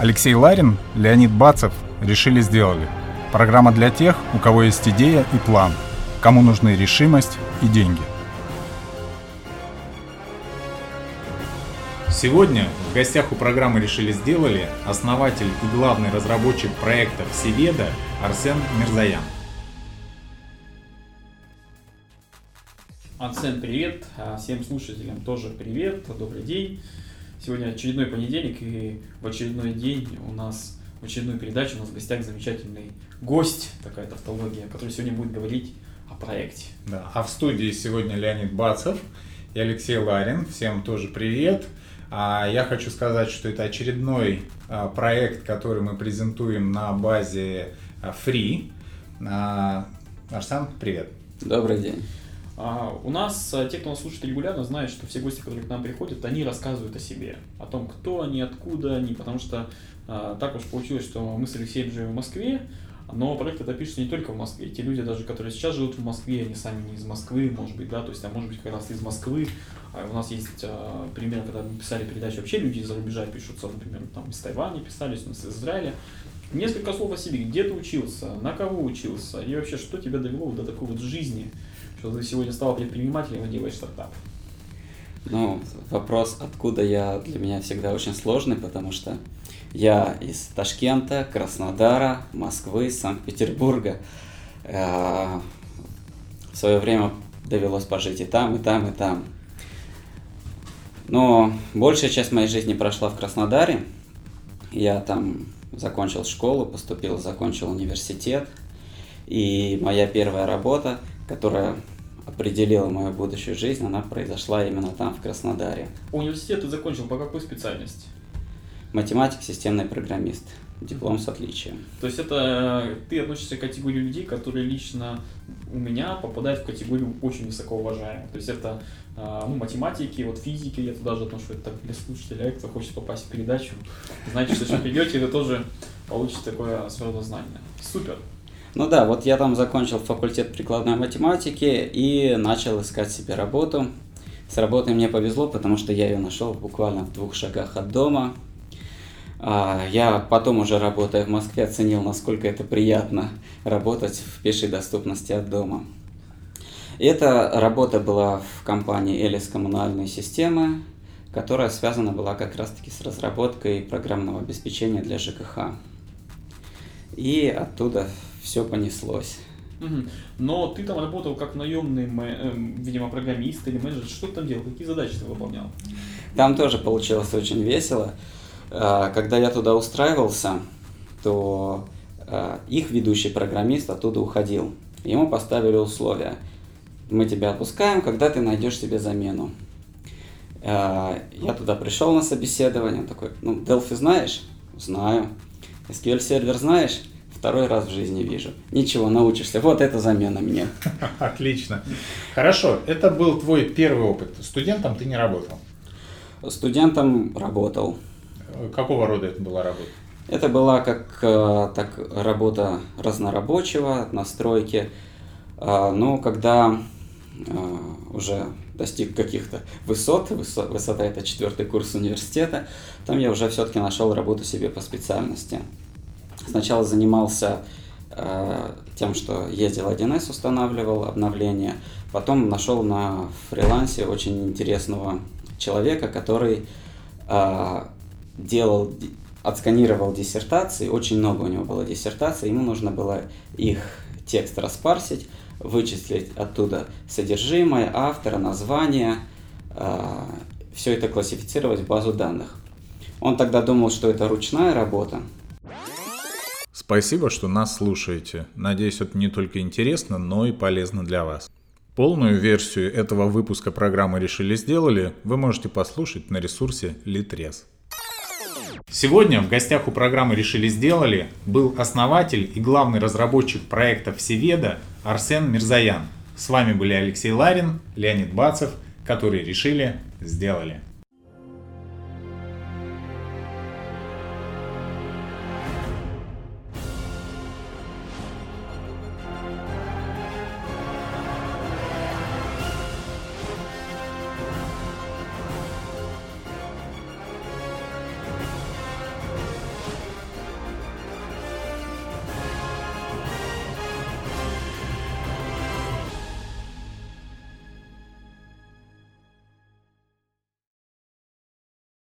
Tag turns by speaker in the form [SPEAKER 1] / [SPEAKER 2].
[SPEAKER 1] Алексей Ларин, Леонид Бацев решили сделали. Программа для тех, у кого есть идея и план, кому нужны решимость и деньги. Сегодня в гостях у программы «Решили сделали» основатель и главный разработчик проекта «Всеведа» Арсен Мирзаян.
[SPEAKER 2] Арсен, привет. Всем слушателям тоже привет. Добрый день. Сегодня очередной понедельник, и в очередной день у нас, в очередную передачу у нас в гостях замечательный гость, такая тавтология, который сегодня будет говорить о проекте.
[SPEAKER 1] Да, а в студии сегодня Леонид Бацев и Алексей Ларин. Всем тоже привет. А я хочу сказать, что это очередной а, проект, который мы презентуем на базе а, Free. А, Арсен, привет.
[SPEAKER 2] Добрый день. А, у нас, а, те, кто нас слушает регулярно, знают, что все гости, которые к нам приходят, они рассказывают о себе, о том, кто они, откуда они, потому что а, так уж получилось, что мы с Алексеем живем в Москве, но проект это пишется не только в Москве. Те люди, даже которые сейчас живут в Москве, они сами не из Москвы, может быть, да, то есть, а может быть, как раз из Москвы. А у нас есть а, пример, когда мы писали передачи, вообще люди из-за рубежа пишутся, например, там из Тайваня писались, из Израиля. Несколько слов о себе, где ты учился, на кого учился, и вообще, что тебя довело до такой вот жизни, что ты сегодня стал предпринимателем и делаешь стартап?
[SPEAKER 3] Ну, вопрос, откуда я, для меня всегда очень сложный, потому что я из Ташкента, Краснодара, Москвы, Санкт-Петербурга. Э, в свое время довелось пожить и там, и там, и там. Но большая часть моей жизни прошла в Краснодаре. Я там закончил школу, поступил, закончил университет. И моя первая работа которая определила мою будущую жизнь, она произошла именно там, в Краснодаре.
[SPEAKER 2] Университет ты закончил по какой специальности?
[SPEAKER 3] Математик, системный программист. Диплом с отличием.
[SPEAKER 2] То есть это э, ты относишься к категории людей, которые лично у меня попадают в категорию очень высокоуважаемых. То есть это э, ну, математики, вот физики, я туда же отношу, это для слушателя, кто хочет попасть в передачу, знаете, что если придете, вы тоже получите такое своего знание. Супер.
[SPEAKER 3] Ну да, вот я там закончил факультет прикладной математики и начал искать себе работу. С работой мне повезло, потому что я ее нашел буквально в двух шагах от дома. А, я потом уже работая в Москве оценил, насколько это приятно работать в пешей доступности от дома. Эта работа была в компании Элис коммунальной системы, которая связана была как раз-таки с разработкой программного обеспечения для ЖКХ. И оттуда все понеслось.
[SPEAKER 2] Но ты там работал как наемный, э, видимо, программист или менеджер. Что ты там делал? Какие задачи ты выполнял?
[SPEAKER 3] Там тоже получилось очень весело. А, когда я туда устраивался, то а, их ведущий программист оттуда уходил. Ему поставили условия. Мы тебя отпускаем, когда ты найдешь себе замену. А, я туда пришел на собеседование, такой, ну, Delphi знаешь? Знаю. SQL сервер знаешь? Второй раз в жизни вижу. Ничего, научишься. Вот это замена мне.
[SPEAKER 1] Отлично. Хорошо, это был твой первый опыт. Студентом ты не работал?
[SPEAKER 3] Студентом работал.
[SPEAKER 1] Какого рода это была работа?
[SPEAKER 3] Это была как э, так, работа разнорабочего, настройки. А, но когда э, уже достиг каких-то высот, высота это четвертый курс университета, там я уже все-таки нашел работу себе по специальности. Сначала занимался э, тем, что ездил 1С, устанавливал обновления. Потом нашел на фрилансе очень интересного человека, который э, делал, отсканировал диссертации. Очень много у него было диссертаций. Ему нужно было их текст распарсить, вычислить оттуда содержимое, автора, название, э, все это классифицировать в базу данных. Он тогда думал, что это ручная работа,
[SPEAKER 1] Спасибо, что нас слушаете. Надеюсь, это не только интересно, но и полезно для вас. Полную версию этого выпуска программы «Решили сделали» вы можете послушать на ресурсе Litres. Сегодня в гостях у программы «Решили сделали» был основатель и главный разработчик проекта «Всеведа» Арсен Мирзаян. С вами были Алексей Ларин, Леонид Бацев, которые решили, сделали.